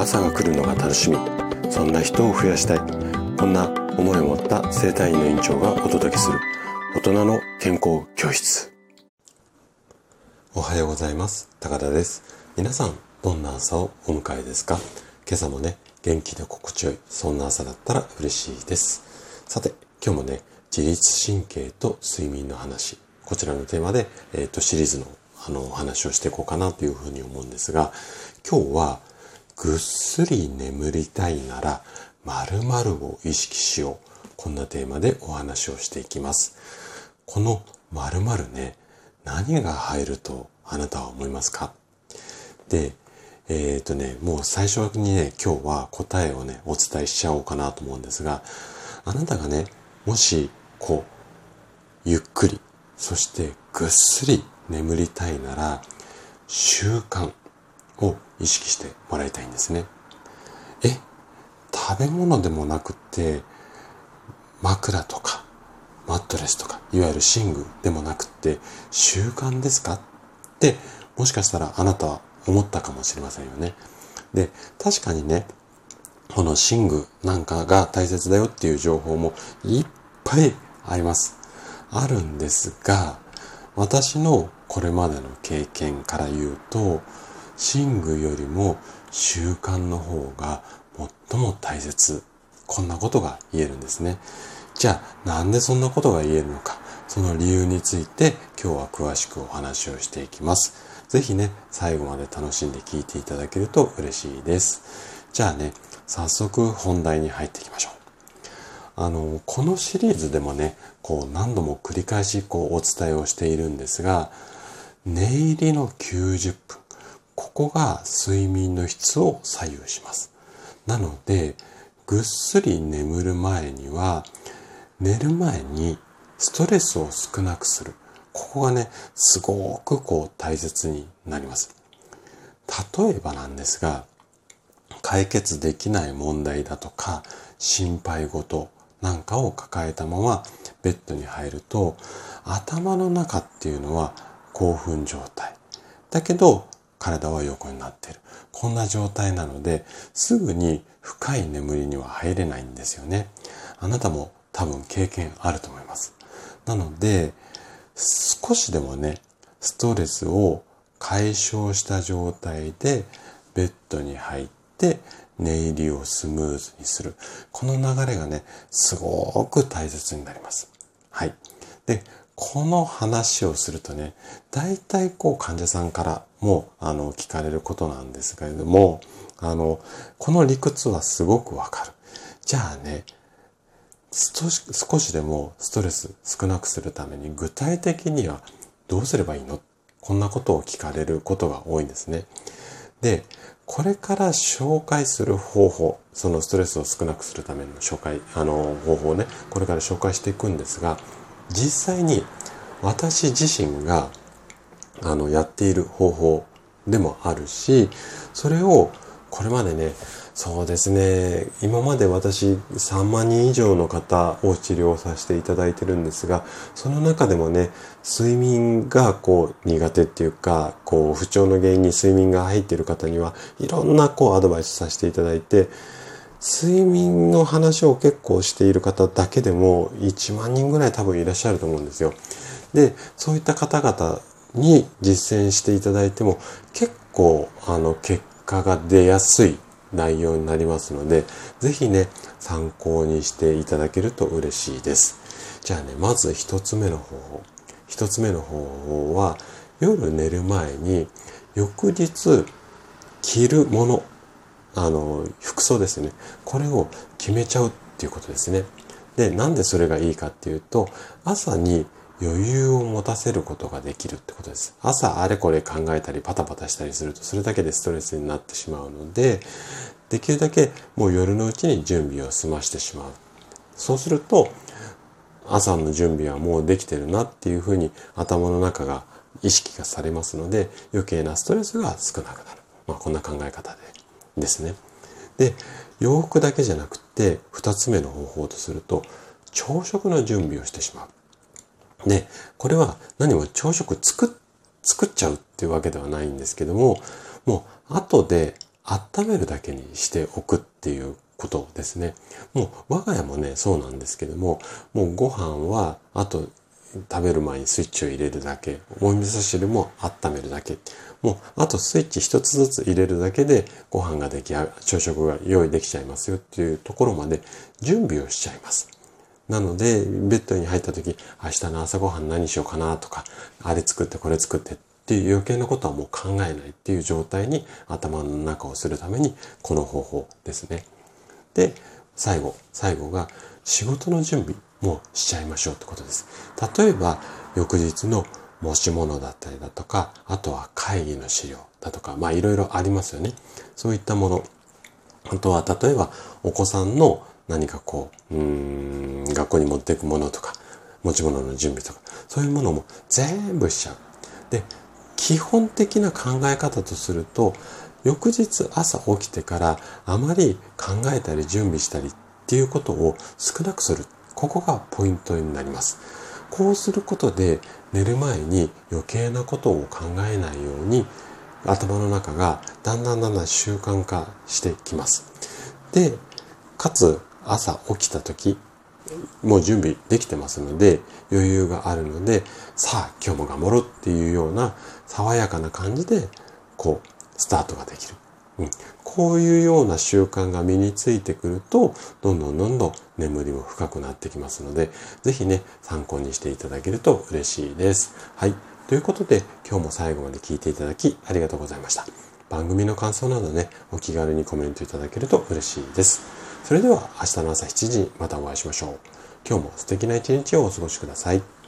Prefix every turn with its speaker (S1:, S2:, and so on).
S1: 朝が来るのが楽しみ。そんな人を増やしたい。こんな思いを持った生体院の院長がお届けする。大人の健康教室。おはようございます。高田です。皆さんどんな朝をお迎えですか？今朝もね元気で心地よい。そんな朝だったら嬉しいです。さて今日もね自律神経と睡眠の話。こちらのテーマで、えっ、ー、とシリーズのあのお話をしていこうかなというふうに思うんですが今日はぐっすり眠りたいなら〇〇を意識しよう。こんなテーマでお話をしていきます。この〇〇ね、何が入るとあなたは思いますか？で、えっ、ー、とね、もう最初にね、今日は答えをね、お伝えしちゃおうかなと思うんですが、あなたがね、もし、こう、ゆっくり、そしてぐっすり眠りたいなら、習慣、を意識してもらいたいんですね。え、食べ物でもなくて枕とかマットレスとかいわゆる寝具でもなくて習慣ですか？ってもしかしたらあなたは思ったかもしれませんよね。で、確かにね、この寝具なんかが大切だよっていう情報もいっぱいあります。あるんですが、私のこれまでの経験から言うと、寝具よりも習慣の方が最も大切。こんなことが言えるんですね。じゃあなんでそんなことが言えるのか。その理由について今日は詳しくお話をしていきます。ぜひね、最後まで楽しんで聞いていただけると嬉しいです。じゃあね、早速本題に入っていきましょう。あの、このシリーズでもね、こう何度も繰り返しこうお伝えをしているんですが、寝入りの90分。ここが睡眠の質を左右します。なので、ぐっすり眠る前には、寝る前にストレスを少なくする。ここがね、すごくこう大切になります。例えばなんですが、解決できない問題だとか、心配事なんかを抱えたままベッドに入ると、頭の中っていうのは興奮状態。だけど、体は横になっている。こんな状態なので、すぐに深い眠りには入れないんですよね。あなたも多分経験あると思います。なので、少しでもね、ストレスを解消した状態でベッドに入って寝入りをスムーズにする。この流れがね、すごく大切になります。はい。で、この話をするとね、大体こう患者さんからもあの聞かれることなんですけれども、あの、この理屈はすごくわかる。じゃあね、少しでもストレス少なくするために具体的にはどうすればいいの？こんなことを聞かれることが多いんですね。で、これから紹介する方法、そのストレスを少なくするための紹介、あの、方法をね、これから紹介していくんですが、実際に私自身があのやっている方法でもあるしそれをこれまでねそうですね今まで私3万人以上の方を治療させていただいてるんですがその中でもね睡眠がこう苦手っていうかこう不調の原因に睡眠が入っている方にはいろんなこうアドバイスさせていただいて睡眠の話を結構している方だけでも1万人ぐらい多分いらっしゃると思うんですよ。で、そういった方々に実践していただいても結構あの結果が出やすい内容になりますので、ぜひね、参考にしていただけると嬉しいです。じゃあね、まず一つ目の方法。一つ目の方法は、夜寝る前に翌日着るものあの、服装ですね。これを決めちゃうっていうことですね。で、なんでそれがいいかっていうと、朝に余裕を持たせることができるってことです。朝あれこれ考えたりパタパタしたりすると、それだけでストレスになってしまうので、できるだけもう夜のうちに準備を済ましてしまう。そうすると、朝の準備はもうできてるなっていうふうに頭の中が意識がされますので、余計なストレスが少なくなる。まあこんな考え方でですね。で、洋服だけじゃなくて、二つ目の方法とすると、朝食の準備をしてしまう。で、これは何も朝食作っ、作っちゃうっていうわけではないんですけども、もう後で温めるだけにしておくっていうことですね。もう我が家もね、そうなんですけども、もうご飯は、あと食べる前にスイッチを入れるだけ、お味噌汁も温めるだけ。もう、あとスイッチ一つずつ入れるだけでご飯が出来上が、朝食が用意できちゃいますよっていうところまで準備をしちゃいます。なので、ベッドに入った時、明日の朝ごはん何しようかなとか、あれ作ってこれ作ってっていう余計なことはもう考えないっていう状態に頭の中をするために、この方法ですね。で、最後、最後が仕事の準備もしちゃいましょうってことです。例えば、翌日の持ち物だったりだとか、あとは会議の資料だとか、まあいろいろありますよね。そういったもの。あとは、例えば、お子さんの何かこう、うん、学校に持っていくものとか、持ち物の準備とか、そういうものも全部しちゃう。で、基本的な考え方とすると、翌日朝起きてからあまり考えたり準備したりっていうことを少なくする。ここがポイントになります。こうすることで寝る前に余計なことを考えないように頭の中がだんだんだんだん習慣化してきます。で、かつ朝起きた時、もう準備できてますので余裕があるのでさあ今日も頑張ろうっていうような爽やかな感じでこうスタートができる。うん、こういうような習慣が身についてくると、どんどんどんどん眠りも深くなってきますので、ぜひね、参考にしていただけると嬉しいです。はい。ということで、今日も最後まで聞いていただきありがとうございました。番組の感想などね、お気軽にコメントいただけると嬉しいです。それでは明日の朝7時にまたお会いしましょう。今日も素敵な一日をお過ごしください。